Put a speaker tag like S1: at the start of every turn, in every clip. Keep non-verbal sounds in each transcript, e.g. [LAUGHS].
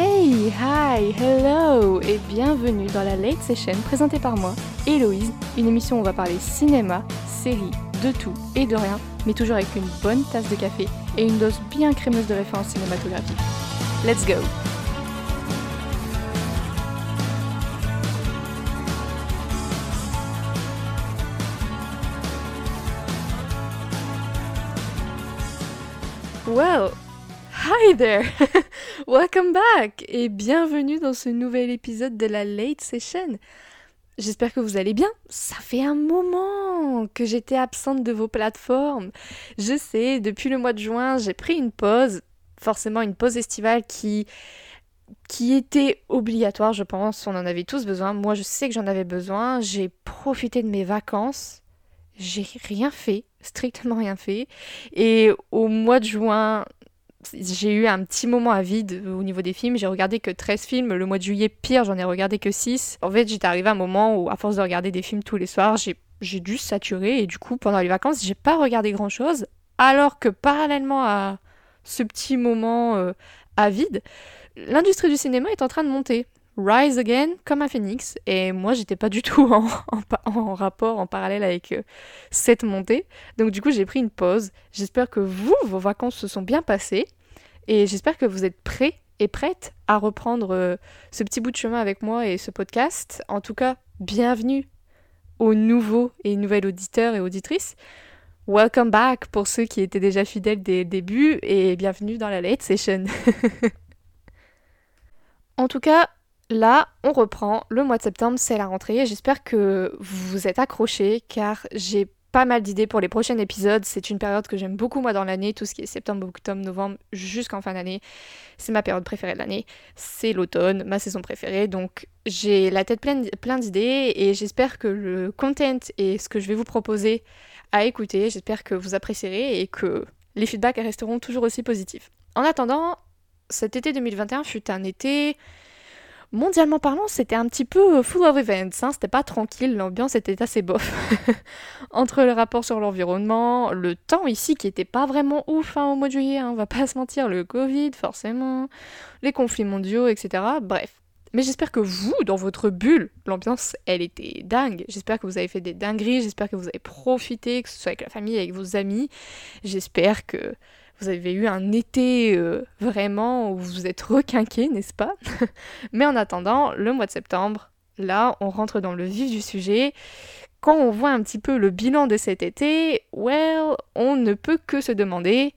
S1: Hey, hi, hello et bienvenue dans la Late Session présentée par moi, Héloïse, une émission où on va parler cinéma, séries, de tout et de rien, mais toujours avec une bonne tasse de café et une dose bien crémeuse de références cinématographiques. Let's go Well, hi there! [LAUGHS] Welcome back! Et bienvenue dans ce nouvel épisode de la Late Session. J'espère que vous allez bien. Ça fait un moment que j'étais absente de vos plateformes. Je sais, depuis le mois de juin, j'ai pris une pause. Forcément, une pause estivale qui qui était obligatoire, je pense. On en avait tous besoin. Moi, je sais que j'en avais besoin. J'ai profité de mes vacances. J'ai rien fait strictement rien fait. Et au mois de juin, j'ai eu un petit moment à vide au niveau des films. J'ai regardé que 13 films. Le mois de juillet, pire, j'en ai regardé que 6. En fait, j'étais arrivé à un moment où, à force de regarder des films tous les soirs, j'ai dû saturer. Et du coup, pendant les vacances, j'ai pas regardé grand chose. Alors que parallèlement à ce petit moment euh, à vide, l'industrie du cinéma est en train de monter rise again comme un phénix. Et moi, j'étais pas du tout [LAUGHS] en, en, rapport, en parallèle avec euh, cette montée. Donc, du coup, j'ai pris une pause. J'espère que vous, vos vacances se sont bien passées. Et j'espère que vous êtes prêts et prêtes à reprendre euh, ce petit bout de chemin avec moi et ce podcast. En tout cas, bienvenue aux nouveaux et nouvelles auditeurs et auditrices. Welcome back pour ceux qui étaient déjà fidèles dès le début et bienvenue dans la late session. [LAUGHS] en tout cas, Là, on reprend. Le mois de septembre, c'est la rentrée. J'espère que vous vous êtes accrochés car j'ai pas mal d'idées pour les prochains épisodes. C'est une période que j'aime beaucoup moi dans l'année, tout ce qui est septembre, octobre, novembre jusqu'en fin d'année. C'est ma période préférée de l'année. C'est l'automne, ma saison préférée. Donc j'ai la tête pleine, plein d'idées et j'espère que le content et ce que je vais vous proposer à écouter, j'espère que vous apprécierez et que les feedbacks resteront toujours aussi positifs. En attendant, cet été 2021 fut un été mondialement parlant, c'était un petit peu full of events. Hein. C'était pas tranquille, l'ambiance était assez bof. [LAUGHS] Entre le rapport sur l'environnement, le temps ici qui était pas vraiment ouf hein, au mois de juillet, hein, on va pas se mentir, le Covid, forcément, les conflits mondiaux, etc. Bref. Mais j'espère que vous, dans votre bulle, l'ambiance, elle était dingue. J'espère que vous avez fait des dingueries, j'espère que vous avez profité, que ce soit avec la famille, avec vos amis. J'espère que vous avez eu un été euh, vraiment où vous vous êtes requinqué, n'est-ce pas? [LAUGHS] Mais en attendant, le mois de septembre, là, on rentre dans le vif du sujet. Quand on voit un petit peu le bilan de cet été, well, on ne peut que se demander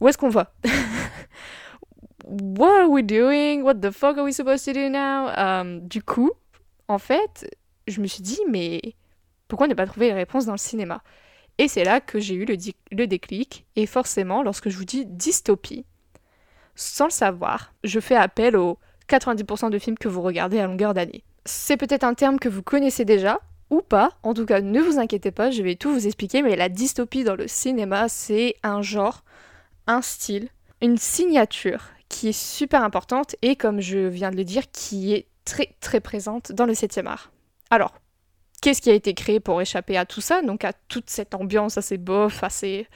S1: où est-ce qu'on va? [LAUGHS] What are we doing? What the fuck are we supposed to do now? Um, du coup, en fait, je me suis dit, mais pourquoi ne pas trouver les réponses dans le cinéma? Et c'est là que j'ai eu le, déclic. Et forcément, lorsque je vous dis dystopie, sans le savoir, je fais appel aux 90% de films que vous regardez à longueur d'année. C'est peut-être un terme que vous connaissez déjà, ou pas. En tout cas, ne vous inquiétez pas, je vais tout vous expliquer. Mais la dystopie dans le cinéma, c'est un genre, un style, une signature qui est super importante et, comme je viens de le dire, qui est très très présente dans le 7e art. Alors, qu'est-ce qui a été créé pour échapper à tout ça, donc à toute cette ambiance assez bof, assez...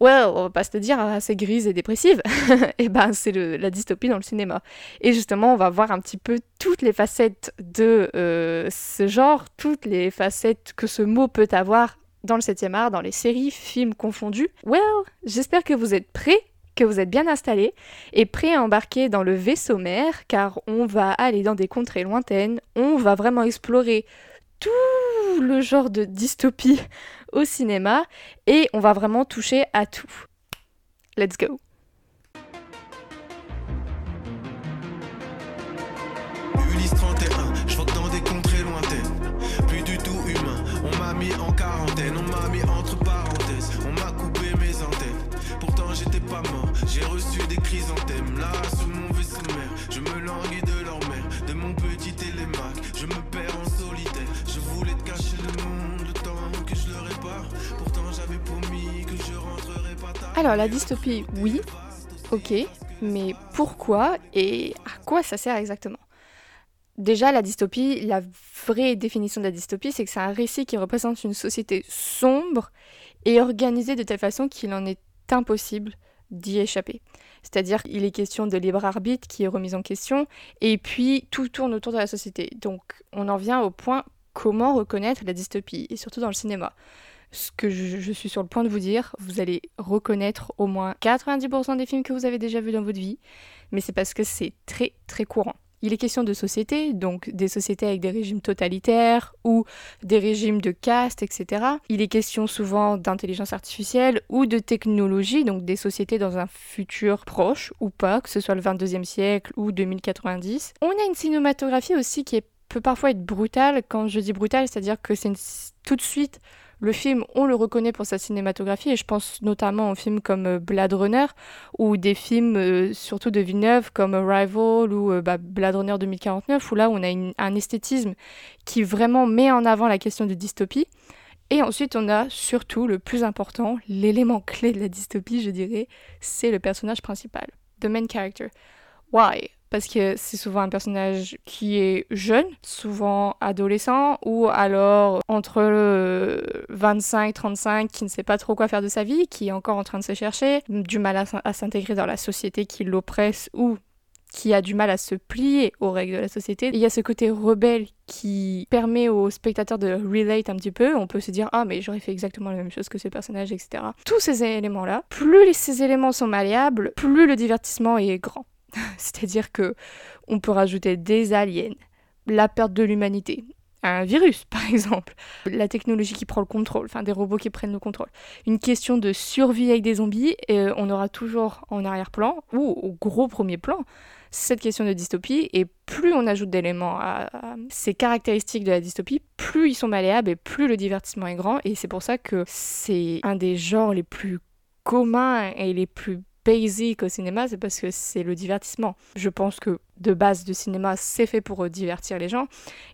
S1: Well, on va pas se dire assez grise et dépressive. et [LAUGHS] eh ben c'est la dystopie dans le cinéma. Et justement, on va voir un petit peu toutes les facettes de euh, ce genre, toutes les facettes que ce mot peut avoir dans le 7e art, dans les séries, films confondus. Well, j'espère que vous êtes prêts que vous êtes bien installés et prêts à embarquer dans le vaisseau mère car on va aller dans des contrées lointaines, on va vraiment explorer tout le genre de dystopie au cinéma et on va vraiment toucher à tout. Let's go. Alors la dystopie, oui, ok, mais pourquoi et à quoi ça sert exactement? Déjà, la dystopie, la vraie définition de la dystopie, c'est que c'est un récit qui représente une société sombre et organisée de telle façon qu'il en est impossible d'y échapper. C'est-à-dire qu'il est question de libre arbitre qui est remis en question, et puis tout tourne autour de la société. Donc on en vient au point comment reconnaître la dystopie, et surtout dans le cinéma. Ce que je, suis sur le point de vous dire, vous allez reconnaître au moins 90% des films que vous avez déjà vus dans votre vie, mais c'est parce que c'est très très courant. Il est question de sociétés, donc des sociétés avec des régimes totalitaires ou des régimes de caste, etc. Il est question souvent d'intelligence artificielle ou de technologie, donc des sociétés dans un futur proche ou pas, que ce soit le 22e siècle ou 2090. On a une cinématographie aussi qui peut parfois être brutale. Quand je dis brutale, c'est-à-dire que c'est tout de suite le film, on le reconnaît pour sa cinématographie, et je pense notamment aux films comme euh, Blade Runner, ou des films euh, surtout de Villeneuve comme Arrival ou euh, bah, Blade Runner 2049, où là on a un esthétisme qui vraiment met en avant la question de dystopie. Et ensuite, on a surtout le plus important, l'élément clé de la dystopie, je dirais, c'est le personnage principal, the main character. Why? Parce que c'est souvent un personnage qui est jeune, souvent adolescent, ou alors entre 25-35, qui ne sait pas trop quoi faire de sa vie, qui est encore en train de se chercher, du mal à s'intégrer dans la société qui l'oppresse ou qui a du mal à se plier aux règles de la société. Il y a ce côté rebelle qui permet aux spectateurs de relate un petit peu. On peut se dire ah mais j'aurais fait exactement la même chose que ce personnage, etc. Tous ces éléments-là, plus ces éléments sont malléables, plus le divertissement est grand. [LAUGHS] C'est-à-dire que on peut rajouter des aliens, la perte de l'humanité, un virus [LAUGHS] par exemple, la technologie qui prend le contrôle, enfin des robots qui prennent le contrôle, une question de survie avec des zombies, et euh, on aura toujours en arrière-plan ou au gros premier plan cette question de dystopie, et plus on ajoute d'éléments à, ces caractéristiques de la dystopie, plus ils sont malléables et plus le divertissement est grand, et c'est pour ça que c'est un des genres les plus communs et les plus basic au cinéma, c'est parce que c'est le divertissement. Je pense que de base, le cinéma, c'est fait pour euh, divertir les gens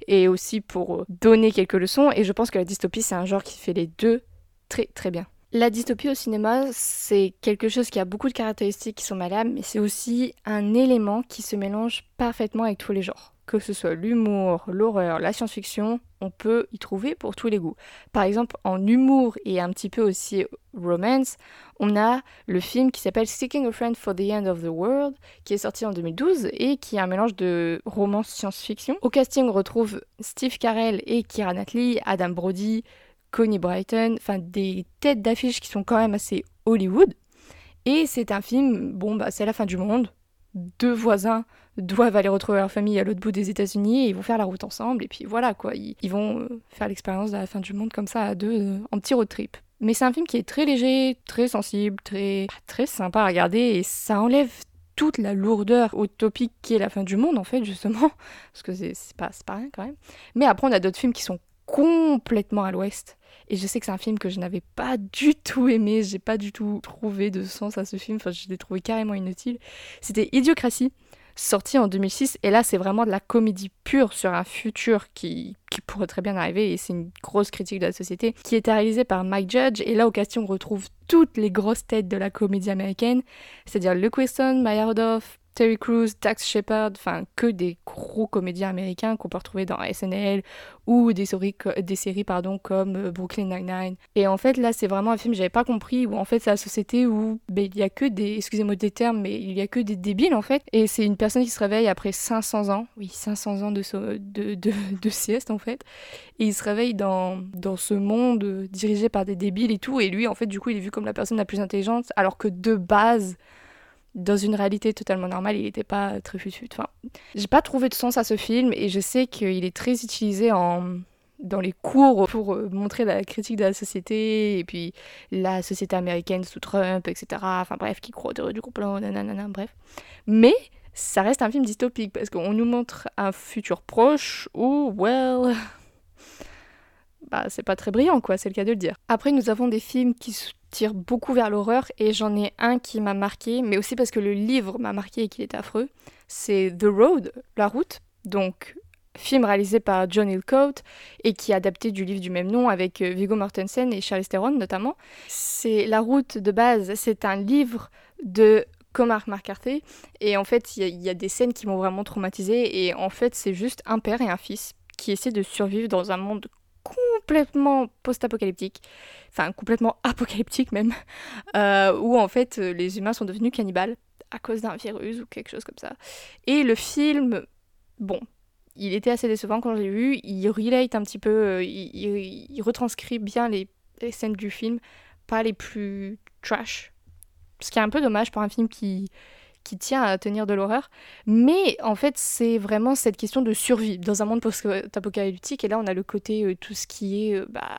S1: et aussi pour euh, donner quelques leçons. Et je pense que la dystopie, c'est un genre qui fait les deux très très bien. La dystopie au cinéma, c'est quelque chose qui a beaucoup de caractéristiques qui sont malléables, mais c'est aussi un élément qui se mélange parfaitement avec tous les genres que ce soit l'humour, l'horreur, la science-fiction, on peut y trouver pour tous les goûts. Par exemple, en humour et un petit peu aussi romance, on a le film qui s'appelle Seeking a Friend for the End of the World, qui est sorti en 2012 et qui est un mélange de romance science-fiction. Au casting, on retrouve Steve Carell et Kira Knightley, Adam Brody, Connie Brighton, enfin des têtes d'affiche qui sont quand même assez Hollywood. Et c'est un film, bon bah c'est la fin du monde, deux voisins doivent aller retrouver leur famille à l'autre bout des États-Unis et ils vont faire la route ensemble et puis voilà quoi, ils, vont euh, faire l'expérience de la fin du monde comme ça à deux euh, en petit road trip. Mais c'est un film qui est très léger, très sensible, très très sympa à regarder et ça enlève toute la lourdeur utopique qui est la fin du monde en fait justement [LAUGHS] parce que c'est pas, pas rien quand même. Mais après on a d'autres films qui sont complètement à l'ouest et je sais que c'est un film que je n'avais pas du tout aimé, j'ai pas du tout trouvé de sens à ce film, enfin je l'ai trouvé carrément inutile. C'était Idiocratie, sorti en 2006, et là c'est vraiment de la comédie pure sur un futur qui, qui pourrait très bien arriver, et c'est une grosse critique de la société, qui était réalisée par Mike Judge, et là au casting on retrouve toutes les grosses têtes de la comédie américaine, c'est-à-dire Luke Wilson, Maya Terry Crews, Dax Shepard, enfin que des gros comédiens américains qu'on peut retrouver dans SNL ou des séries, pardon, comme euh, Brooklyn Nine-Nine. Et en fait là c'est vraiment un film j'avais pas compris où en fait c'est la société où ben, il y a que des, excusez-moi des termes, mais il y a que des débiles en fait. Et c'est une personne qui se réveille après 500 ans, oui 500 ans de, de, de, de sieste en fait. Et il se réveille dans, dans ce monde dirigé par des débiles et tout. Et lui en fait du coup il est vu comme la personne la plus intelligente alors que de base dans une réalité totalement normale, il n'était pas très futut. Enfin, j'ai pas trouvé de sens à ce film et je sais qu'il est très utilisé en dans les cours pour euh, montrer la critique de la société et puis la société américaine sous Trump, etc. Enfin bref, qui croit au théorie du complot, nanana, bref. Mais ça reste un film dystopique parce qu'on nous montre un futur proche où, well, [LAUGHS] bah c'est pas très brillant quoi, c'est le cas de le dire. Après, nous avons des films qui tire beaucoup vers l'horreur et j'en ai un qui m'a marqué, mais aussi parce que le livre m'a marqué et qu'il est affreux. C'est The Road, La route, donc film réalisé par John Hillcoat et qui est adapté du livre du même nom avec euh, Viggo Mortensen et Charlize Theron notamment. C'est La route de base, c'est un livre de Cormac McCarthy et en fait il y, a des scènes qui m'ont vraiment traumatisé et en fait c'est juste un père et un fils qui essaient de survivre dans un monde complètement post-apocalyptique, enfin complètement [LAUGHS] apocalyptique même, euh, où en fait les humains sont devenus cannibales à cause d'un virus ou quelque chose comme ça. Et le film, bon, il était assez décevant quand je l'ai vu, il relate un petit peu, euh, il, retranscrit bien les, les, scènes du film, pas les plus trash, ce qui est un peu dommage pour un film qui, qui tient à tenir de l'horreur. Mais en fait, c'est vraiment cette question de survie dans un monde post-apocalyptique. Et là, on a le côté euh, tout ce qui est euh, bah,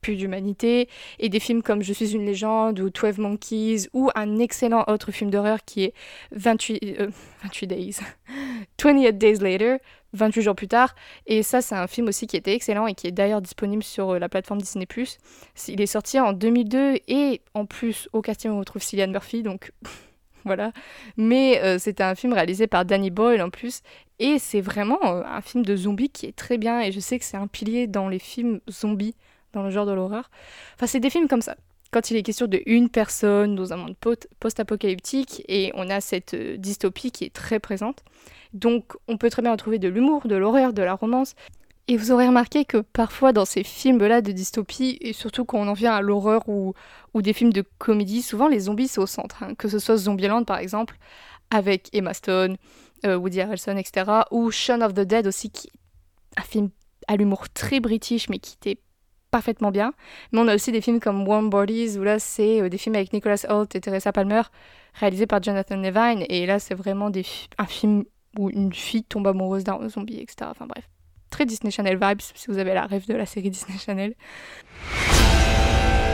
S1: plus d'humanité. Et des films comme Je suis une légende ou 12 Monkeys ou un excellent autre film d'horreur qui est 28, 28 euh, Days. [LAUGHS] 28 Days Later, 28 jours plus tard. Et ça, c'est un film aussi qui était excellent et qui est d'ailleurs disponible sur la plateforme Disney+. Il est sorti en 2002 et en plus, au casting, on retrouve Cillian Murphy, donc [LAUGHS] voilà. Mais euh, c'était un film réalisé par Danny Boyle en plus. Et c'est vraiment euh, un film de zombies qui est très bien. Et je sais que c'est un pilier dans les films zombies, dans le genre de l'horreur. Enfin, c'est des films comme ça. Quand il est question de une personne dans un monde post-apocalyptique et on a cette euh, dystopie qui est très présente. Donc on peut très bien retrouver de l'humour, de l'horreur, de la romance. Et vous aurez remarqué que parfois dans ces films-là de dystopie, et surtout quand on en vient à l'horreur ou, des films de comédie, souvent les zombies sont au centre. Hein. Que ce soit Zombieland par exemple, avec Emma Stone, euh, Woody Harrelson, etc. Ou Shaun of the Dead aussi, qui est un film à l'humour très british mais qui était parfaitement bien. Mais on a aussi des films comme Warm Bodies, où là c'est euh, des films avec Nicholas Hoult et Teresa Palmer, réalisés par Jonathan Levine. Et là c'est vraiment un film où une fille tombe amoureuse d'un zombie, etc. Enfin bref très Disney Channel vibes si vous avez la rêve de la série Disney Channel.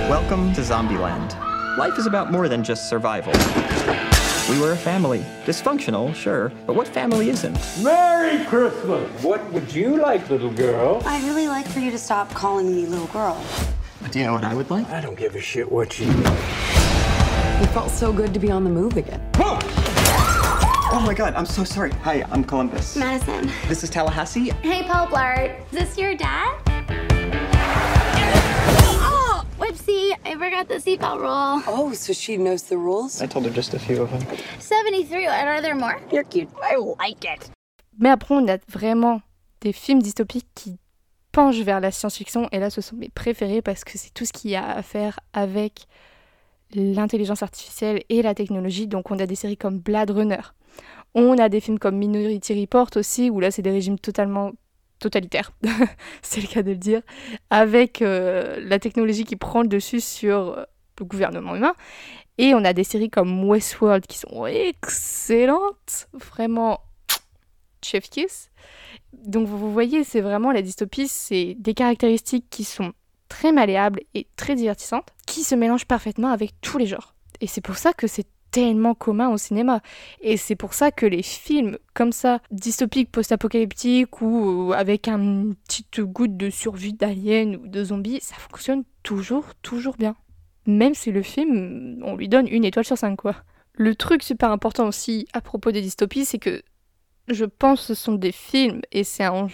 S2: Welcome to Zombieland. Life is about more than just survival. We were a family. Dysfunctional, sure, but what family isn't?
S3: Merry Christmas! What would you like, little girl?
S4: I'd really like for you to stop calling me little girl.
S2: But do you know what I would like?
S3: I don't give a shit what you
S4: It felt so good to be on the move again.
S2: Whoa! Oh my god, I'm so sorry. Hi, I'm Columbus.
S5: Madison.
S2: This is Tallahassee.
S5: Hey, Paul Blart. Is this your dad? Oh, whoopsie. I forgot the seatbelt rule.
S4: Oh, so she knows the rules?
S2: I told her just a few of them.
S5: 73. Are there more?
S4: You're cute. I like it.
S1: Mais après, on a vraiment des films dystopiques qui penchent vers la science-fiction. Et là, ce sont mes préférés parce que c'est tout ce qu'il y a à faire avec l'intelligence artificielle et la technologie. Donc, on a des séries comme Blade Runner, on a des films comme Minority Report aussi, où là c'est des régimes totalement totalitaires, [LAUGHS] c'est le cas de le dire, avec euh, la technologie qui prend le dessus sur euh, le gouvernement humain. Et on a des séries comme Westworld qui sont excellentes, vraiment chef kiss. Donc vous voyez, c'est vraiment la dystopie, c'est des caractéristiques qui sont très malléables et très divertissantes, qui se mélangent parfaitement avec tous les genres. Et c'est pour ça que c'est tellement commun au cinéma. Et c'est pour ça que les films comme ça, dystopiques, post-apocalyptiques ou avec un petite goutte de survie d'aliens ou de zombies, ça fonctionne toujours, toujours bien. Même si le film, on lui donne une étoile sur cinq, quoi. Le truc super important aussi à propos des dystopies, c'est que je pense que ce sont des films et c'est un,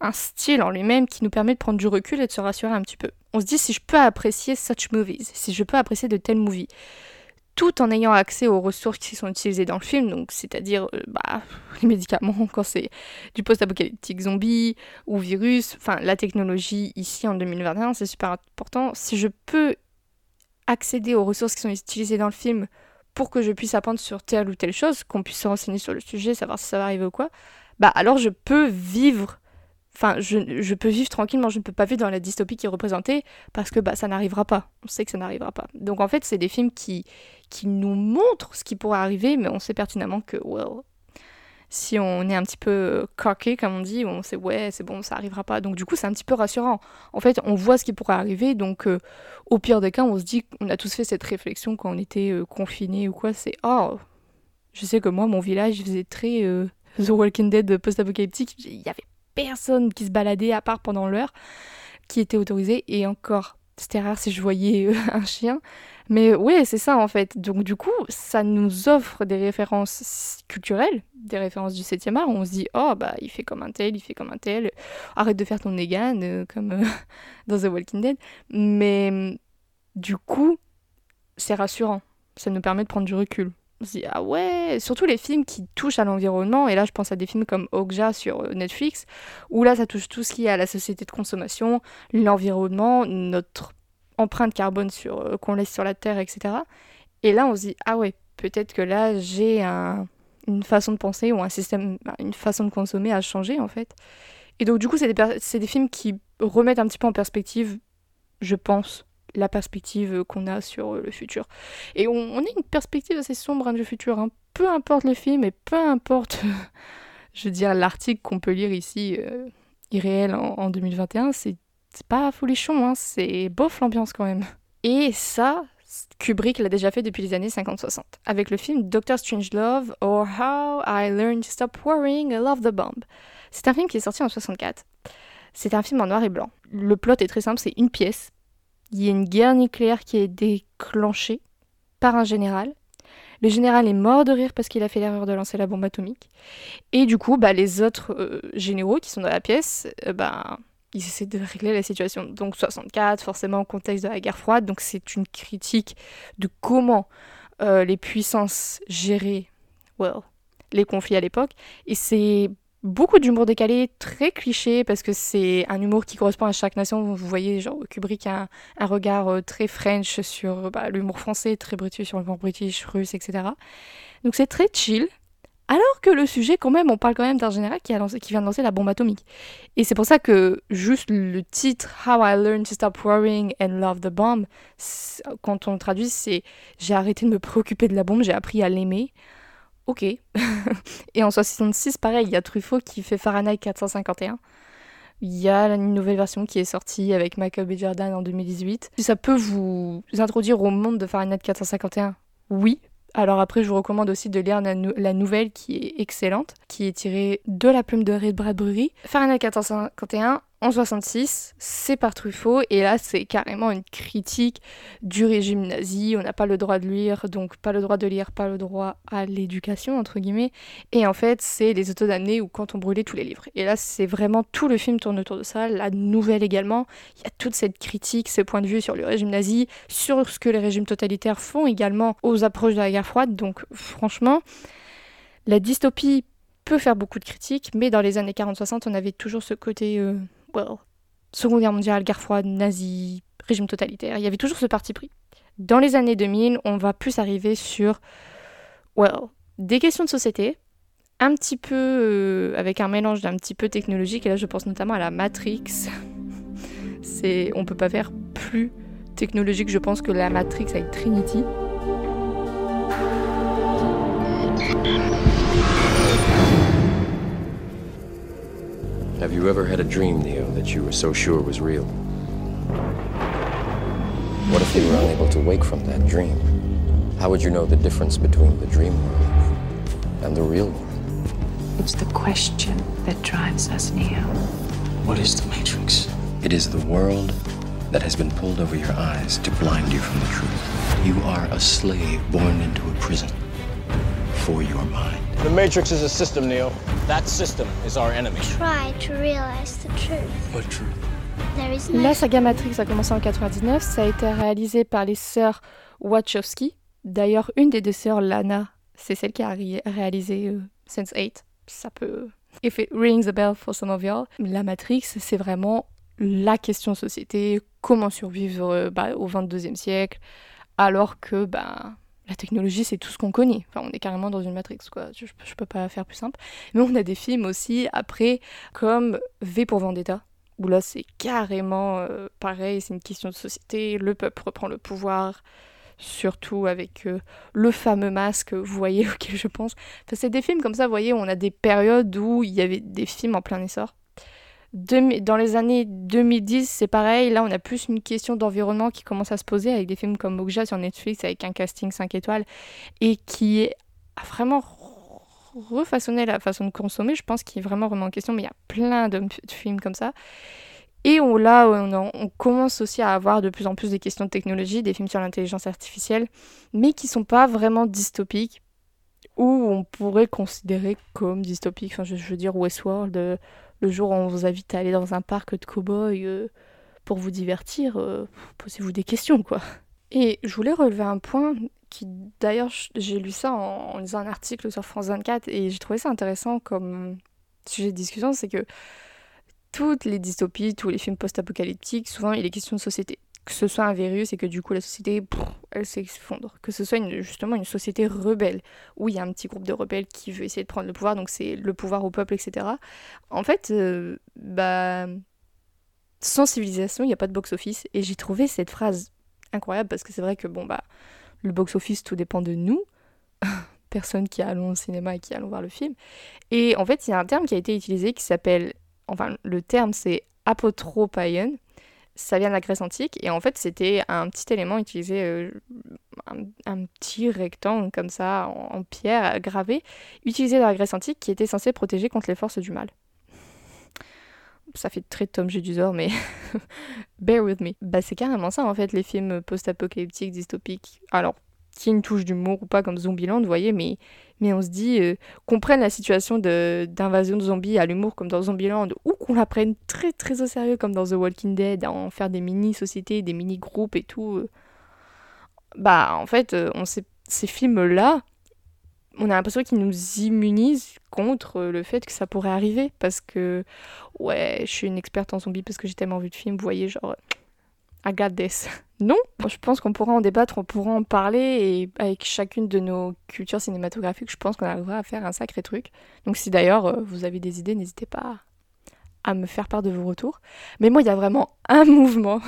S1: un style en lui-même qui nous permet de prendre du recul et de se rassurer un petit peu. On se dit si je peux apprécier such movies, si je peux apprécier de tels movies tout en ayant accès aux ressources qui sont utilisées dans le film, donc c'est-à-dire euh, bah, [LAUGHS] les médicaments [LAUGHS] quand c'est du post-apocalyptique zombie ou virus, enfin la technologie ici en 2021 c'est super important. Si je peux accéder aux ressources qui sont utilisées dans le film pour que je puisse apprendre sur telle ou telle chose, qu'on puisse se renseigner sur le sujet, savoir si ça va arriver ou quoi, bah alors je peux vivre Enfin, je, peux vivre tranquillement, je ne peux pas vivre dans la dystopie qui est représentée parce que bah, ça n'arrivera pas. On sait que ça n'arrivera pas. Donc en fait, c'est des films qui, qui nous montrent ce qui pourrait arriver, mais on sait pertinemment que, well, si on est un petit peu coqué, comme on dit, on sait, ouais, c'est bon, ça n'arrivera pas. Donc du coup, c'est un petit peu rassurant. En fait, on voit ce qui pourrait arriver, donc euh, au pire des cas, on se dit, on a tous fait cette réflexion quand on était euh, confinés ou quoi, c'est, oh, je sais que moi, mon village, faisait très euh, The Walking Dead post-apocalyptique, il y avait personne qui se baladait à part pendant l'heure qui était autorisé et encore c'était rare si je voyais euh, [LAUGHS] un chien. Mais ouais c'est ça en fait. Donc du coup ça nous offre des références culturelles des références du 7e art. Où on se dit oh bah il fait comme un tel il fait comme un tel. Arrête de faire ton Negan euh, comme euh, [LAUGHS] dans The Walking Dead. Mais du coup c'est rassurant. Ça nous permet de prendre du recul On se dit, ah ouais, surtout les films qui touchent à l'environnement, et là je pense à des films comme Okja sur euh, Netflix, où là ça touche tout ce qui est à la société de consommation, l'environnement, notre empreinte carbone sur, euh, qu'on laisse sur la Terre, etc. Et là on se dit, ah ouais, peut-être que là j'ai un, une façon de penser ou un système, une façon de consommer à changer en fait. Et donc du coup c'est des, c'est des films qui remettent un petit peu en perspective, je pense, la perspective qu'on a sur le futur. Et on, a une perspective assez sombre hein, du futur, hein. peu importe le film et peu importe, [LAUGHS] je veux dire, l'article qu'on peut lire ici, euh, irréel en, en 2021, c'est pas folichon, hein, c'est bof l'ambiance quand même. Et ça, Kubrick l'a déjà fait depuis les années 50-60, avec le film Doctor Strangelove or How I Learned to Stop Worrying I Love the Bomb. C'est un film qui est sorti en 64. C'est un film en noir et blanc. Le plot est très simple, c'est une pièce. Il y a une guerre nucléaire qui est déclenchée par un général. Le général est mort de rire parce qu'il a fait l'erreur de lancer la bombe atomique. Et du coup, bah, les autres euh, généraux qui sont dans la pièce, euh, bah, ils essaient de régler la situation. Donc 64, forcément, contexte de la guerre froide. Donc c'est une critique de comment euh, les puissances géraient well, les conflits à l'époque. Et c'est beaucoup d'humour décalé, très cliché, parce que c'est un humour qui correspond à chaque nation. Vous voyez, genre, Kubrick a un, regard euh, très French sur bah, l'humour français, très british sur l'humour british, russe, etc. Donc c'est très chill. Alors que le sujet, quand même, on parle quand même d'un général qui, qui vient de lancer la bombe atomique. Et c'est pour ça que juste le titre How I Learned to Stop Worrying and Love the Bomb, quand on le traduit, c'est J'ai arrêté de me préoccuper de la bombe, j'ai appris à l'aimer. Ok. [LAUGHS] et en 66, pareil, il y a Truffaut qui fait Fahrenheit 451. Il y a une nouvelle version qui est sortie avec Michael B. Jordan en 2018. Si ça peut vous introduire au monde de Fahrenheit 451, oui, alors après, je vous recommande aussi de lire la, nou la, nouvelle qui est excellente, qui est tirée de la plume de Ray Bradbury. Fahrenheit 451, en 66, c'est par Truffaut, et là c'est carrément une critique du régime nazi, on n'a pas le droit de lire, donc pas le droit de lire, pas le droit à l'éducation, entre guillemets, et en fait c'est les autodamnés ou quand on brûlait tous les livres. Et là c'est vraiment tout le film tourne autour de ça, la nouvelle également, il y a toute cette critique, ce point de vue sur le régime nazi, sur ce que les régimes totalitaires font également aux approches de la guerre froide, donc franchement, la dystopie peut faire beaucoup de critiques, mais dans les années 40-60 on avait toujours ce côté... Euh, well, Seconde Guerre mondiale, guerre froide, nazi, régime totalitaire. Il y avait toujours ce parti pris. Dans les années 2000, on va plus arriver sur, well, des questions de société, un petit peu euh, avec un mélange d'un petit peu technologique. Et là, je pense notamment à la Matrix. [LAUGHS] C'est, on peut pas faire plus technologique, je pense, que la Matrix avec Trinity.
S6: Have you ever had a dream, Neo, that you were so sure was real? What if you were unable to wake from that dream? How would you know the difference between the dream world and the real world?
S4: It's the question that drives us, Neo.
S6: What is the Matrix? It is the world that has been pulled over your eyes to blind you from the truth. You are a slave born into a prison for your mind.
S7: The Matrix is a system, Neo. That system is our enemy.
S5: Try to realize the truth.
S6: What truth?
S5: There is no
S1: La saga Matrix a commencé en 99, ça a été réalisé par les sœurs Wachowski. D'ailleurs, une des deux sœurs, Lana, c'est celle qui a ré réalisé euh, Sense8. Ça peut... If it rings a bell for some of y'all. La Matrix, c'est vraiment la question de société, comment survivre euh, bah, au 22e siècle, alors que bah, la technologie, c'est tout ce qu'on connaît. Enfin, on est carrément dans une Matrix, quoi. Je, je, peux pas faire plus simple. Mais on a des films aussi, après, comme V pour Vendetta, où là, c'est carrément euh, pareil, c'est une question de société, le peuple reprend le pouvoir, surtout avec euh, le fameux masque, vous voyez, [LAUGHS] auquel je pense. Enfin, c'est des films comme ça, vous voyez, on a des périodes où il y avait des films en plein essor. Dans les années 2010, c'est pareil. Là, on a plus une question d'environnement qui commence à se poser avec des films comme Okja sur Netflix avec un casting 5 étoiles et qui a vraiment refaçonné la façon de consommer. Je pense qu'il est vraiment remis en question, mais il y a plein de films comme ça. Et là, on, commence aussi à avoir de plus en plus des questions de technologie, des films sur l'intelligence artificielle, mais qui sont pas vraiment dystopiques, ou on pourrait considérer comme dystopiques. Enfin, je, je veux dire Westworld. Le jour où on vous invite à aller dans un parc de cow-boys euh, pour vous divertir, euh, posez-vous des questions, quoi. Et je voulais relever un point qui d'ailleurs, j'ai lu ça en, en, lisant un article sur France 24 et j'ai trouvé ça intéressant comme sujet de discussion, c'est que toutes les dystopies, tous les films post-apocalyptiques, souvent il est question de société. Que ce soit un virus et que du coup la société, elle s'effondre. Que ce soit justement une société rebelle, où il y a un petit groupe de rebelles qui veut essayer de prendre le pouvoir, donc c'est le pouvoir au peuple, etc. En fait, euh, bah, sans civilisation, il n'y a pas de box-office. Et j'ai trouvé cette phrase incroyable parce que c'est vrai que bon, bah, le box-office, tout dépend de nous. [LAUGHS] personnes qui allons au cinéma et qui allons voir le film. Et en fait, il y a un terme qui a été utilisé qui s'appelle enfin le terme c'est apotropaion, ça vient de la Grèce antique, et en fait c'était un petit élément utilisé, euh, un, petit rectangle comme ça, en, pierre gravé, utilisé dans la Grèce antique, qui était censé protéger contre les forces du mal. Ça fait très Tom Jedusor, mais [LAUGHS] bear with me. Bah c'est carrément ça en fait, les films post-apocalyptiques, dystopiques. Alors, qui une touche d'humour ou pas comme Zombieland, vous voyez, mais mais on se dit euh, qu'on prenne la situation d'invasion de, zombies à l'humour comme dans Zombieland ou qu'on la prenne très très au sérieux comme dans The Walking Dead, en faire des mini-sociétés, des mini-groupes et tout. Euh, bah en fait, euh, on ces films-là, on a l'impression qu'ils nous immunisent contre le fait que ça pourrait arriver parce que ouais, je suis une experte en zombies parce que j'ai tellement vu de films, vous voyez, genre I got this. [LAUGHS] Non, je pense qu'on pourra en débattre, on pourra en parler et avec chacune de nos cultures cinématographiques, je pense qu'on arrivera à faire un sacré truc. Donc si d'ailleurs euh, vous avez des idées, n'hésitez pas à me faire part de vos retours. Mais moi, il y a vraiment [LAUGHS] un mouvement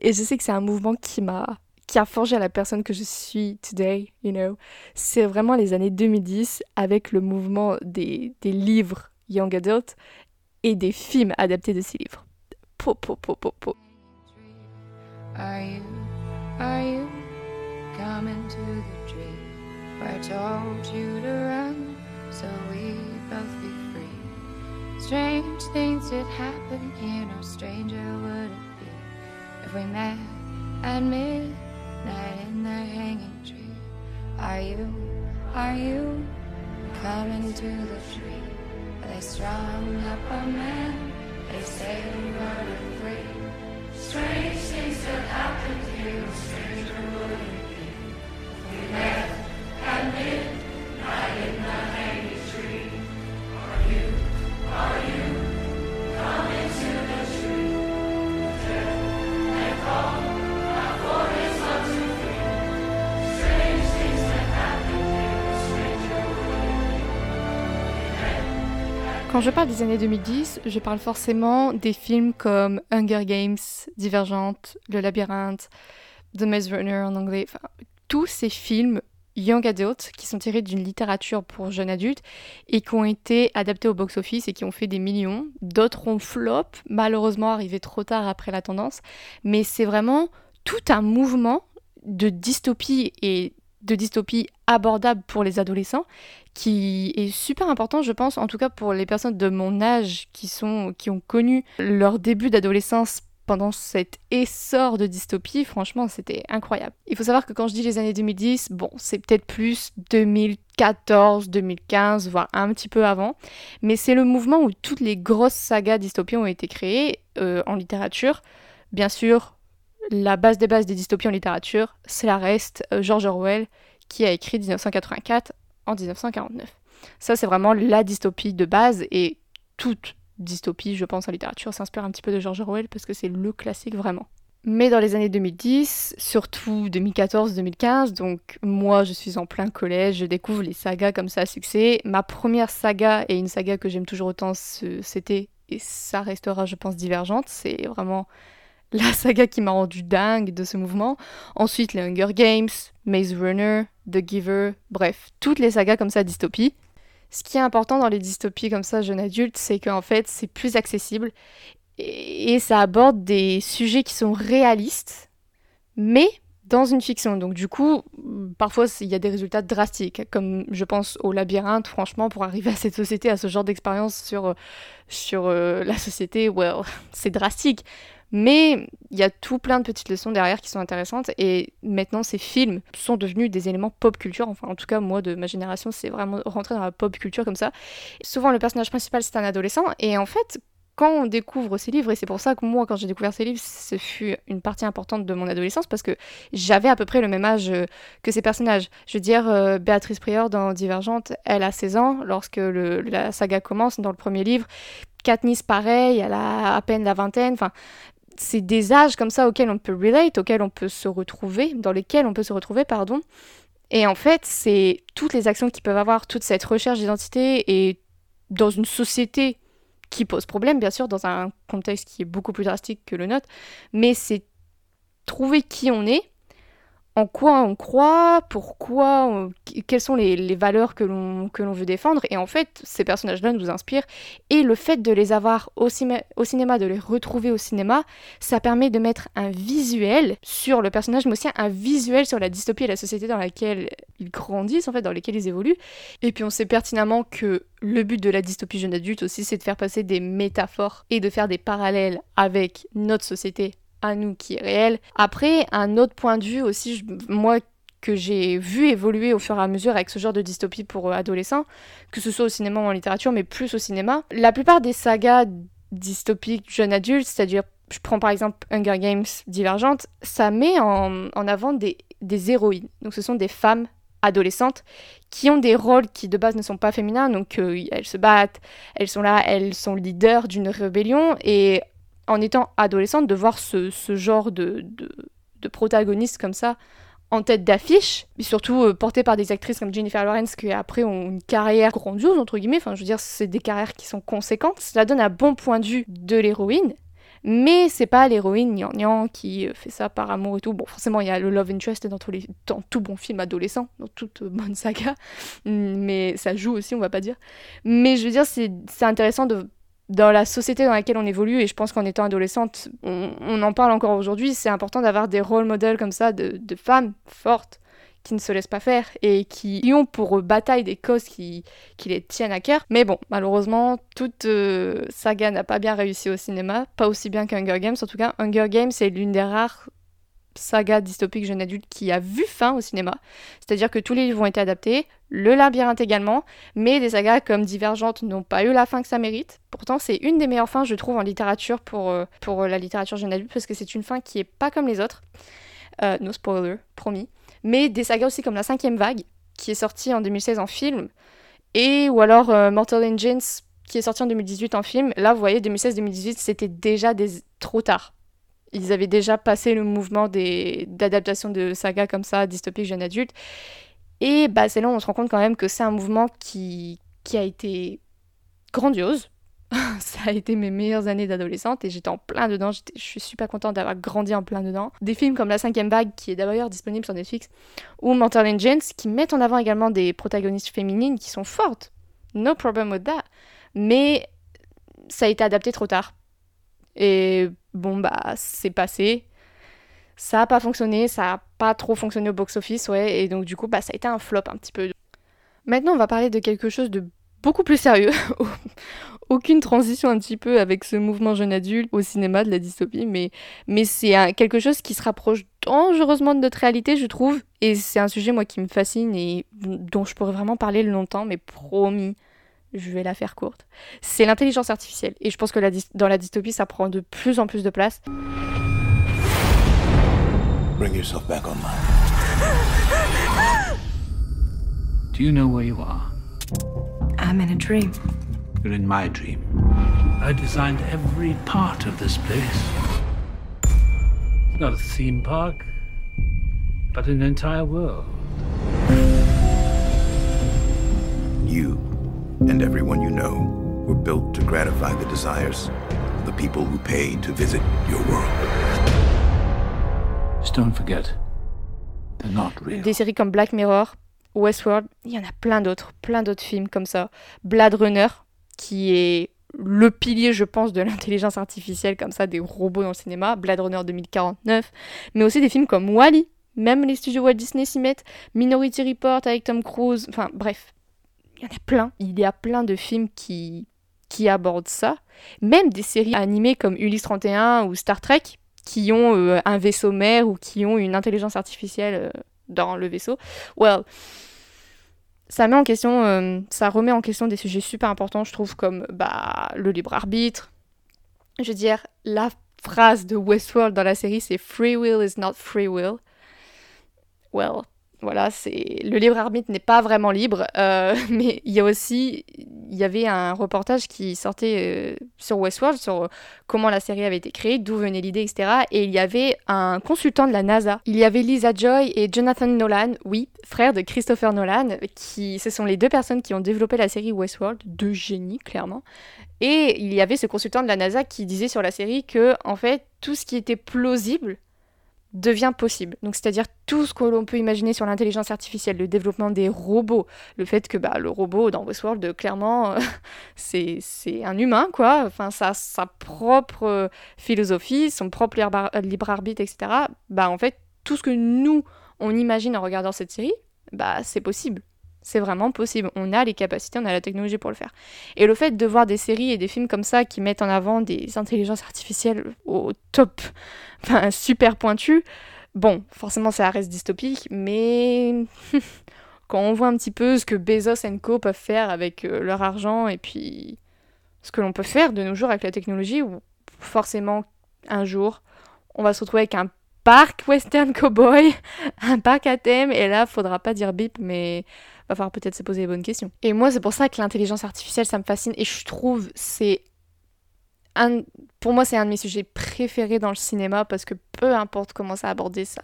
S1: et je sais que c'est un mouvement qui m'a qui a forgé la personne que je suis today, you know. C'est vraiment les années 2010 avec le mouvement des, des livres young adult et des films adaptés de ces livres. Po, po, po, po, po. Are you, are you coming to the tree where I told you to run so we both be free? Strange things did happen here, no stranger would it be if we met at midnight in the hanging tree. Are you, are you coming to the tree they strung up a man? They say we were free. Strange things have happened here in stranger. We met and Quand je parle des années 2010, je parle forcément des films comme Hunger Games, Divergente, Le Labyrinthe, The Maze Runner en anglais, enfin, tous ces films young adult qui sont tirés d'une littérature pour jeunes adultes et qui ont été adaptés au box-office et qui ont fait des millions. D'autres ont flop, malheureusement arrivé trop tard après la tendance, mais c'est vraiment tout un mouvement de dystopie et de dystopie abordable pour les adolescents qui est super important je pense en tout cas pour les personnes de mon âge qui sont qui ont connu leur début d'adolescence pendant cet essor de dystopie, franchement, c'était incroyable. Il faut savoir que quand je dis les années 2010, bon, c'est peut-être plus 2014, 2015, voire un petit peu avant, mais c'est le mouvement où toutes les grosses sagas dystopies ont été créées euh, en littérature. Bien sûr, la base des bases des dystopies en littérature, c'est la reste euh, George Orwell qui a écrit 1984 en 1949. Ça, c'est vraiment la dystopie de base et toute dystopie, je pense, en littérature s'inspire un petit peu de George Orwell parce que c'est le classique vraiment. Mais dans les années 2010, surtout 2014-2015, donc moi je suis en plein collège, je découvre les sagas comme ça à succès. Ma première saga, et une saga que j'aime toujours autant, c'était, et ça restera je pense divergente, c'est vraiment la saga qui m'a rendu dingue de ce mouvement. Ensuite les Hunger Games, Maze Runner, The Giver, bref, toutes les sagas comme ça dystopie. Ce qui est important dans les dystopies comme ça, jeune adulte, c'est qu'en fait, c'est plus accessible et, ça aborde des sujets qui sont réalistes, mais dans une fiction. Donc du coup, parfois il y a des résultats drastiques, comme je pense au labyrinthe, franchement, pour arriver à cette société, à ce genre d'expérience sur, sur euh, la société, well, [LAUGHS] c'est drastique. Mais il y a tout plein de petites leçons derrière qui sont intéressantes et maintenant ces films sont devenus des éléments pop culture. Enfin, en tout cas, moi de ma génération, c'est vraiment rentré dans la pop culture comme ça. Souvent, le personnage principal c'est un adolescent et en fait, quand on découvre ces livres, et c'est pour ça que moi, quand j'ai découvert ces livres, ce fut une partie importante de mon adolescence, parce que j'avais à peu près le même âge euh, que ces personnages. Je veux dire, euh, Béatrice Prior dans Divergente, elle a 16 ans lorsque le, la saga commence dans le premier livre. Katniss, pareil, elle a à peine la vingtaine. Enfin, c'est des âges comme ça auxquels on peut relate, auxquels on peut se retrouver, dans lesquels on peut se retrouver, pardon. Et en fait, c'est toutes les actions qu'ils peuvent avoir, toute cette recherche d'identité et dans une société qui pose problème, bien sûr, dans un contexte qui est beaucoup plus drastique que le nôtre, mais c'est trouver qui on est, en quoi on croit, pourquoi, quelles sont les, valeurs que l'on, que l'on veut défendre. Et en fait, ces personnages-là nous inspirent. Et le fait de les avoir au, cinéma, de les retrouver au cinéma, ça permet de mettre un visuel sur le personnage, mais aussi un visuel sur la dystopie et la société dans laquelle ils grandissent, en fait, dans laquelle ils évoluent. Et puis on sait pertinemment que le but de la dystopie jeune adulte aussi, c'est de faire passer des métaphores et de faire des parallèles avec notre société à nous qui est réel. Après, un autre point de vue aussi, moi que j'ai vu évoluer au fur et à mesure avec ce genre de dystopie pour euh, adolescents, que ce soit au cinéma ou en littérature, mais plus au cinéma. La plupart des sagas dystopiques jeunes adultes, c'est-à-dire, je prends par exemple Hunger Games Divergente, ça met en, avant des, héroïnes. Donc ce sont des femmes adolescentes qui ont des rôles qui de base ne sont pas féminins, donc euh, elles se battent, elles sont là, elles sont leaders d'une rébellion, et en étant adolescente, de voir ce, genre de, de, protagoniste comme ça en tête d'affiche, et surtout euh, porté par des actrices comme Jennifer Lawrence qui après ont une carrière grandiose, entre guillemets, enfin je veux dire, c'est des carrières qui sont conséquentes, cela donne un bon point de vue de l'héroïne, mais c'est pas l'héroïne gnangnan qui euh, fait ça par amour et tout. Bon, forcément, il y a le love interest dans, tous les, dans tout bon film adolescent, dans toute bonne saga, [LAUGHS] mais ça joue aussi, on va pas dire. Mais je veux dire, c'est intéressant de dans la société dans laquelle on évolue, et je pense qu'en étant adolescente, on, en parle encore aujourd'hui, c'est important d'avoir des rôles modèles comme ça de, femmes fortes qui ne se laissent pas faire et qui ont pour bataille des causes qui, les tiennent à cœur. Mais bon, malheureusement, toute euh, saga n'a pas bien réussi au cinéma, pas aussi bien qu'Hunger Games. En tout cas, Hunger Games est l'une des rares saga dystopique jeune adulte qui a vu fin au cinéma. C'est-à-dire que tous les livres ont été adaptés, le labyrinthe également, mais des sagas comme Divergente n'ont pas eu la fin que ça mérite. Pourtant, c'est une des meilleures fins, je trouve, en littérature pour, euh, pour la littérature jeune adulte, parce que c'est une fin qui est pas comme les autres. Euh, no spoiler, promis. Mais des sagas aussi comme La cinquième vague, qui est sortie en 2016 en film, et ou alors euh, Mortal Engines, qui est sorti en 2018 en film. Là, vous voyez, 2016-2018, c'était déjà trop tard ils avaient déjà passé le mouvement d'adaptation de sagas comme ça, dystopiques jeunes adultes. Et bah, c'est là où on se rend compte quand même que c'est un mouvement qui, qui a été grandiose. [LAUGHS] ça a été mes meilleures années d'adolescente et j'étais en plein dedans. Je suis super contente d'avoir grandi en plein dedans. Des films comme La cinquième vague, qui est d'ailleurs disponible sur Netflix, ou Mental Engines, qui mettent en avant également des protagonistes féminines qui sont fortes. No problem with that. Mais ça a été adapté trop tard. Et bon, bah, c'est passé. Ça a pas fonctionné, ça a pas trop fonctionné au box-office, ouais, et donc du coup, bah, ça a été un flop un petit peu. Maintenant, on va parler de quelque chose de beaucoup plus sérieux. [LAUGHS] Aucune transition un petit peu avec ce mouvement jeune adulte au cinéma de la dystopie, mais, mais c'est quelque chose qui se rapproche dangereusement de notre réalité, je trouve. Et c'est un sujet, moi, qui me fascine et dont je pourrais vraiment parler longtemps, mais promis, je vais la faire courte, c'est l'intelligence artificielle. Et je pense que la dans la dystopie, ça prend de plus en plus de place. Bring yourself back online. [LAUGHS]
S8: Do you know where you are?
S4: I'm in a dream.
S8: You're in my dream. I designed every part of this place. It's not a theme park, but an entire world.
S9: You and everyone you know were built to gratify the desires of the people who pay to visit your world.
S8: Just don't forget, they're not real.
S1: Des séries comme Black Mirror, Westworld, il y en a plein d'autres, plein d'autres films comme ça. Blade Runner, qui est le pilier, je pense, de l'intelligence artificielle, comme ça, des robots dans le cinéma, Blade Runner 2049, mais aussi des films comme Wally, même les studios Walt Disney s'y mettent, Minority Report avec Tom Cruise, enfin bref, il y en a plein. Il y a plein de films qui, qui abordent ça. Même des séries animées comme Ulysse 31 ou Star Trek, qui ont euh, un vaisseau mère ou qui ont une intelligence artificielle euh, dans le vaisseau. Well, ça met en question, euh, ça remet en question des sujets super importants, je trouve, comme bah, le libre arbitre, Je veux dire, la phrase de Westworld dans la série, c'est Free will is not free will. Well, voilà, c'est le libre arbitre n'est pas vraiment libre, euh, [LAUGHS] mais il y a aussi, il y avait un reportage qui sortait euh, sur Westworld sur comment la série avait été créée, d'où venait l'idée, etc. Et il y avait un consultant de la NASA. Il y avait Lisa Joy et Jonathan Nolan, oui, frère de Christopher Nolan, qui, ce sont les deux personnes qui ont développé la série Westworld, deux génies clairement. Et il y avait ce consultant de la NASA qui disait sur la série que, en fait, tout ce qui était plausible devient possible. Donc c'est-à-dire tout ce que l'on peut imaginer sur l'intelligence artificielle, le développement des robots, le fait que bah, le robot dans Westworld, clairement, [LAUGHS] c'est, c'est un humain, quoi. Enfin, ça sa propre euh, philosophie, son propre libre arbitre, etc. Bah en fait, tout ce que nous, on imagine en regardant cette série, bah c'est possible. C'est vraiment possible. On a les capacités, on a la technologie pour le faire. Et le fait de voir des séries et des films comme ça qui mettent en avant des intelligences artificielles au top, [LAUGHS] enfin super pointues, bon, forcément ça reste dystopique, mais [LAUGHS] quand on voit un petit peu ce que Bezos et Co peuvent faire avec euh, leur argent et puis ce que l'on peut faire de nos jours avec la technologie, forcément un jour on va se retrouver avec un parc western cowboy, [LAUGHS] un parc à thème, et là faudra pas dire bip, mais va falloir peut-être se poser les bonnes questions. Et moi, c'est pour ça que l'intelligence artificielle, ça me fascine et je trouve c'est un, pour moi, c'est un de mes sujets préférés dans le cinéma parce que peu importe comment ça abordé, ça,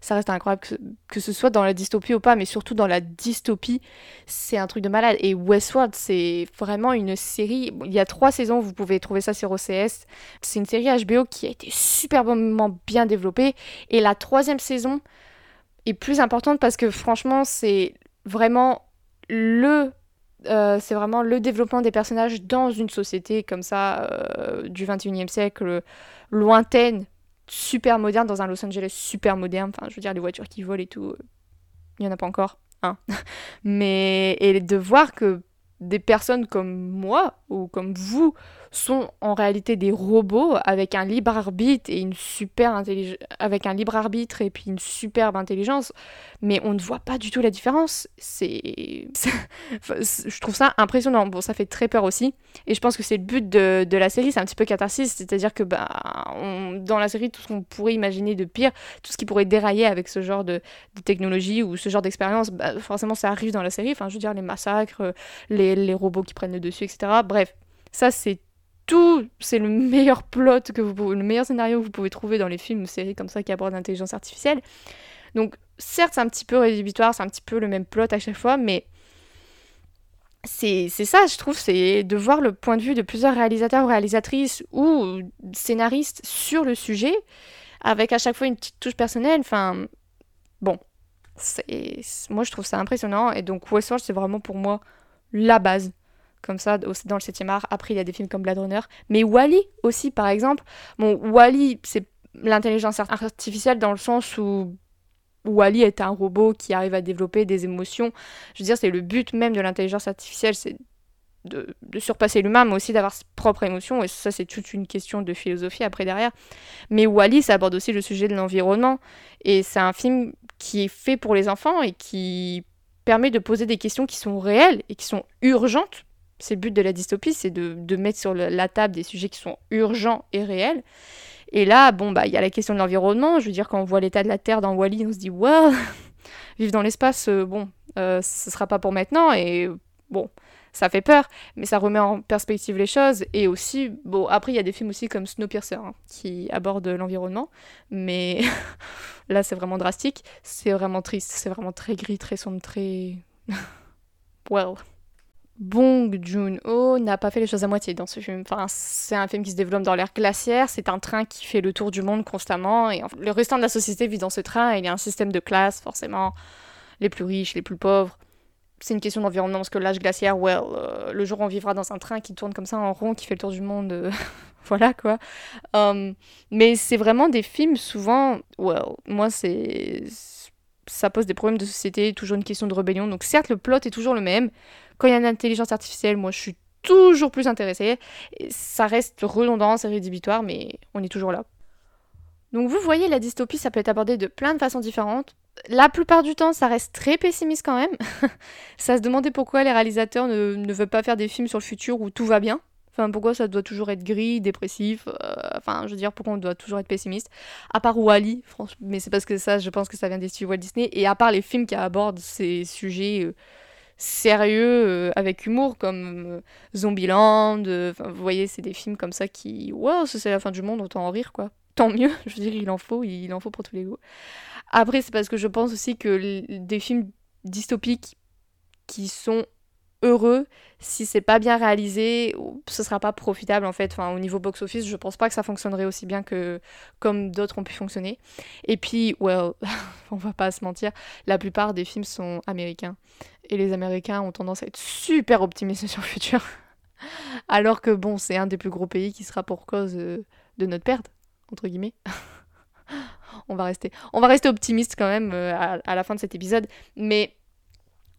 S1: ça reste incroyable que, que, ce soit dans la dystopie ou pas, mais surtout dans la dystopie, c'est un truc de malade. Et Westworld, c'est vraiment une série. Il y a trois saisons, vous pouvez trouver ça sur OCS. C'est une série HBO qui a été superbement bien développée. Et la troisième saison est plus importante parce que franchement, c'est vraiment le euh, c'est vraiment le développement des personnages dans une société comme ça euh, du 21e siècle lointaine, super moderne, dans un Los Angeles super moderne. Enfin, je veux dire, les voitures qui volent et tout, euh, il n'y en a pas encore. Hein. [LAUGHS] Mais et de voir que des personnes comme moi ou comme vous sont en réalité des robots avec un libre arbitre et une super avec un libre arbitre et puis une superbe intelligence. Mais on ne voit pas du tout la différence. C'est je trouve ça impressionnant. Bon ça fait très peur aussi. Et je pense que c'est le but de, de la série. C'est un petit peu catharsis. C'est à dire que bah dans la série tout ce qu'on pourrait imaginer de pire tout ce qui pourrait dérailler avec ce genre de, technologie ou ce genre d'expérience bah, forcément ça arrive dans la série. Enfin je veux dire les massacres les, les robots qui prennent le dessus etc bref ça c'est tout, c'est le meilleur plot que vous le meilleur scénario que vous pouvez trouver dans les films ou séries comme ça qui abordent l'intelligence artificielle. Donc, certes, c'est un petit peu rédhibitoire, c'est un petit peu le même plot à chaque fois, mais c'est ça, je trouve, c'est de voir le point de vue de plusieurs réalisateurs ou réalisatrices ou scénaristes sur le sujet, avec à chaque fois une petite touche personnelle. Enfin, bon, moi je trouve ça impressionnant, et donc Westworld, c'est vraiment pour moi la base comme ça dans le 7e art. Après, il y a des films comme Blade Runner. Mais Wally aussi, par exemple. Bon, Wally, c'est l'intelligence artificielle dans le sens où Wally est un robot qui arrive à développer des émotions. Je veux dire, c'est le but même de l'intelligence artificielle, c'est de, surpasser l'humain, mais aussi d'avoir ses propres émotions. Et ça, c'est toute une question de philosophie après derrière. Mais Wally, ça aborde aussi le sujet de l'environnement. Et c'est un film qui est fait pour les enfants et qui permet de poser des questions qui sont réelles et qui sont urgentes c'est le but de la dystopie, c'est de, mettre sur la table des sujets qui sont urgents et réels. Et là, bon, bah, il y a la question de l'environnement. Je veux dire, quand on voit l'état de la Terre dans Wally, on se dit, waouh, [LAUGHS] vivre dans l'espace, euh, bon, euh, ce sera pas pour maintenant. Et bon, ça fait peur, mais ça remet en perspective les choses. Et aussi, bon, après, il y a des films aussi comme Snowpiercer hein, qui abordent l'environnement. Mais [LAUGHS] là, c'est vraiment drastique. C'est vraiment triste. C'est vraiment très gris, très sombre, très. [LAUGHS] well. Bong Joon-ho n'a pas fait les choses à moitié dans ce film. Enfin, c'est un film qui se développe dans l'ère glaciaire, c'est un train qui fait le tour du monde constamment, et le restant de la société vit dans ce train, il y a un système de classe, forcément, les plus riches, les plus pauvres. C'est une question d'environnement, parce que l'âge glaciaire, well, euh, le jour où on vivra dans un train qui tourne comme ça en rond, qui fait le tour du monde, euh, [LAUGHS] voilà quoi. Um, mais c'est vraiment des films, souvent, well, moi c'est... Ça pose des problèmes de société, toujours une question de rébellion. Donc certes, le plot est toujours le même, quand il y a une intelligence artificielle, moi je suis toujours plus intéressée. Ça reste redondant, c'est rédhibitoire, mais on est toujours là. Donc vous voyez, la dystopie, ça peut être abordé de plein de façons différentes. La plupart du temps, ça reste très pessimiste quand même. [LAUGHS] ça se demandait pourquoi les réalisateurs ne, ne veulent pas faire des films sur le futur où tout va bien. Enfin, pourquoi ça doit toujours être gris, dépressif euh, Enfin, je veux dire, pourquoi on doit toujours être pessimiste? À part Wally, franchement, mais c'est parce que ça, je pense que ça vient des studios Walt Disney. Et à part les films qui abordent ces sujets euh, sérieux euh, avec humour, comme Zombieland, vous voyez, c'est des films comme ça qui, wow, c'est la fin du monde, autant en rire, quoi. Tant mieux, [LAUGHS] je veux dire, il en faut, il en faut pour tous les goûts. Après, c'est parce que je pense aussi que des films dystopiques qui sont heureux si c'est pas bien réalisé ce sera pas profitable en fait. Enfin au niveau box office je pense pas que ça fonctionnerait aussi bien que comme d'autres ont pu fonctionner. Et puis well [LAUGHS] on va pas se mentir la plupart des films sont américains. Et les américains ont tendance à être super optimistes [LAUGHS] sur le futur. Alors que bon c'est un des plus gros pays qui sera pour cause euh, de notre perte [LAUGHS] on va rester optimiste quand même euh, à, la fin de cet épisode mais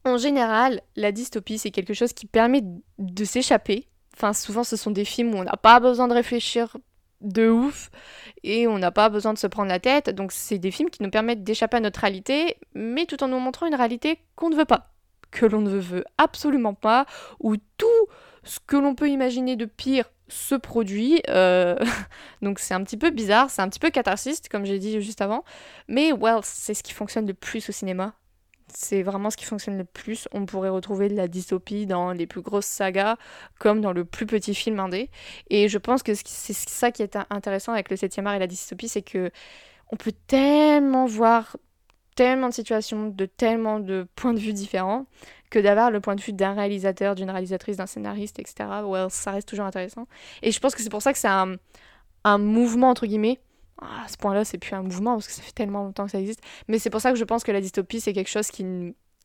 S1: en général, la dystopie, c'est quelque chose qui permet de s'échapper. Souvent, ce sont des films où on n'a pas besoin de réfléchir de ouf et on n'a pas besoin de se prendre la tête. Donc, c'est des films qui nous permettent d'échapper à notre réalité, mais tout en nous montrant une réalité qu'on ne veut pas, que l'on ne veut absolument pas, où tout ce que l'on peut imaginer de pire se produit. Euh, [LAUGHS] donc c'est un petit peu bizarre, c'est un petit peu catharsiste, comme j'ai dit juste avant. Mais well, c'est ce qui fonctionne le plus au cinéma c'est vraiment ce qui fonctionne le plus. On pourrait retrouver de la dystopie dans les plus grosses sagas comme dans le plus petit film indé. Et je pense que c'est ça qui est intéressant avec le 7 art et la dystopie, c'est que on peut tellement voir tellement de situations, de tellement de points de vue différents, que d'avoir le point de vue d'un réalisateur, d'une réalisatrice, d'un scénariste, etc. Ça reste toujours intéressant. Et je pense que c'est pour ça que c'est un, mouvement, entre guillemets, ah, à ce point-là, c'est plus un mouvement parce que ça fait tellement longtemps que ça existe. Mais c'est pour ça que je pense que la dystopie, c'est quelque chose qui,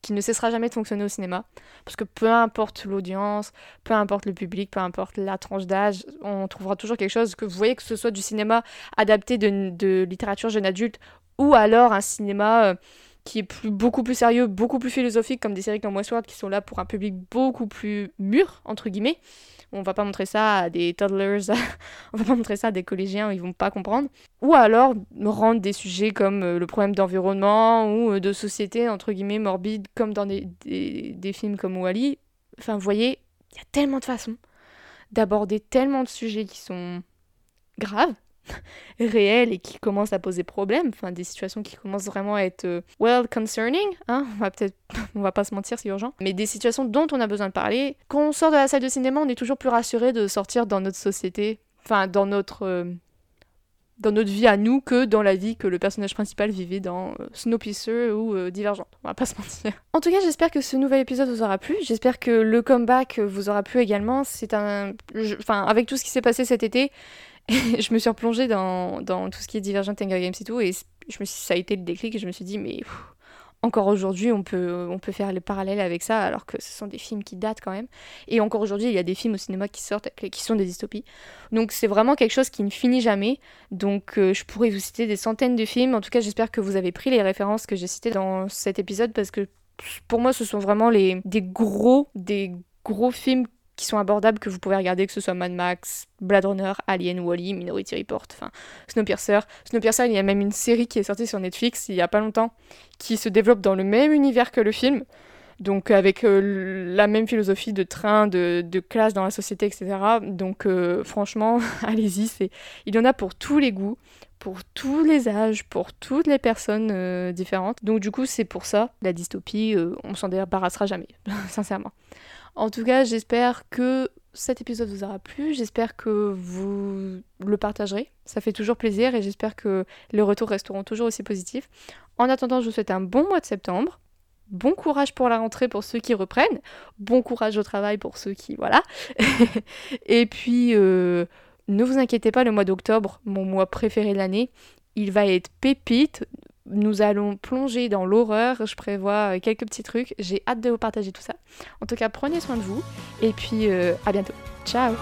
S1: qui ne cessera jamais de fonctionner au cinéma. Parce que peu importe l'audience, peu importe le public, peu importe la tranche d'âge, on trouvera toujours quelque chose que vous voyez que ce soit du cinéma adapté de, de littérature jeune adulte ou alors un cinéma euh, qui est beaucoup plus sérieux, beaucoup plus philosophique, comme des séries comme Westworld qui sont là pour un public beaucoup plus mûr, entre guillemets. On va pas montrer ça à des toddlers, [LAUGHS] on va pas montrer ça à des collégiens, ils vont pas comprendre. Ou alors rendre des sujets comme euh, le problème d'environnement ou euh, de société, entre guillemets, morbide, comme dans des, des films comme Wally. Enfin, vous voyez, il y a tellement de façons d'aborder tellement de sujets qui sont graves [LAUGHS] réelles et qui commencent à poser problème, enfin des situations qui commencent vraiment à être euh, well concerning, hein, on va peut-être, [LAUGHS] on va pas se mentir, c'est urgent, mais des situations dont on a besoin de parler. Quand on sort de la salle de cinéma, on est toujours plus rassuré de sortir dans notre société, enfin dans notre euh, dans notre vie à nous que dans la vie que le personnage principal vivait dans euh, Snowpiercer ou euh, Divergente. On va pas se [LAUGHS] mentir. En tout cas, j'espère que ce nouvel épisode vous aura plu. J'espère que le comeback vous aura plu également. C'est un, enfin, avec tout ce qui s'est passé cet été, [LAUGHS] je me suis replongée dans, dans, tout ce qui est Divergent, Hunger Games et tout, et je me ça a été le déclic et je me suis dit, mais encore aujourd'hui, on peut, on peut faire les parallèles avec ça, alors que ce sont des films qui datent quand même. Et encore aujourd'hui, il y a des films au cinéma qui sortent, qui sont des dystopies. Donc c'est vraiment quelque chose qui ne finit jamais. Donc euh, je pourrais vous citer des centaines de films. En tout cas, j'espère que vous avez pris les références que j'ai citées dans cet épisode, parce que pour moi, ce sont vraiment les, des gros, des gros films qui sont abordables que vous pouvez regarder, que ce soit Mad Max, Blade Runner, Alien, Wally, Minority Report, enfin Snowpiercer. Snowpiercer, il y a même une série qui est sortie sur Netflix il y a pas longtemps qui se développe dans le même univers que le film. Donc avec euh, la même philosophie de train, de, de, classe dans la société, etc. Donc euh, franchement, [LAUGHS] allez-y, il y en a pour tous les goûts, pour tous les âges, pour toutes les personnes euh, différentes. Donc du coup, c'est pour ça, la dystopie, on s'en débarrassera jamais, [LAUGHS] sincèrement. En tout cas, j'espère que cet épisode vous aura plu, j'espère que vous le partagerez, ça fait toujours plaisir et j'espère que les retours resteront toujours aussi positifs. En attendant, je vous souhaite un bon mois de septembre. Bon courage pour la rentrée pour ceux qui reprennent. Bon courage au travail pour ceux qui... Voilà. [LAUGHS] et puis, euh, ne vous inquiétez pas, le mois d'octobre, mon mois préféré de l'année, il va être pépite nous allons plonger dans l'horreur. Je prévois euh, quelques petits trucs. J'ai hâte de vous partager tout ça. En tout cas, prenez soin de vous. Et puis, euh, à bientôt. Ciao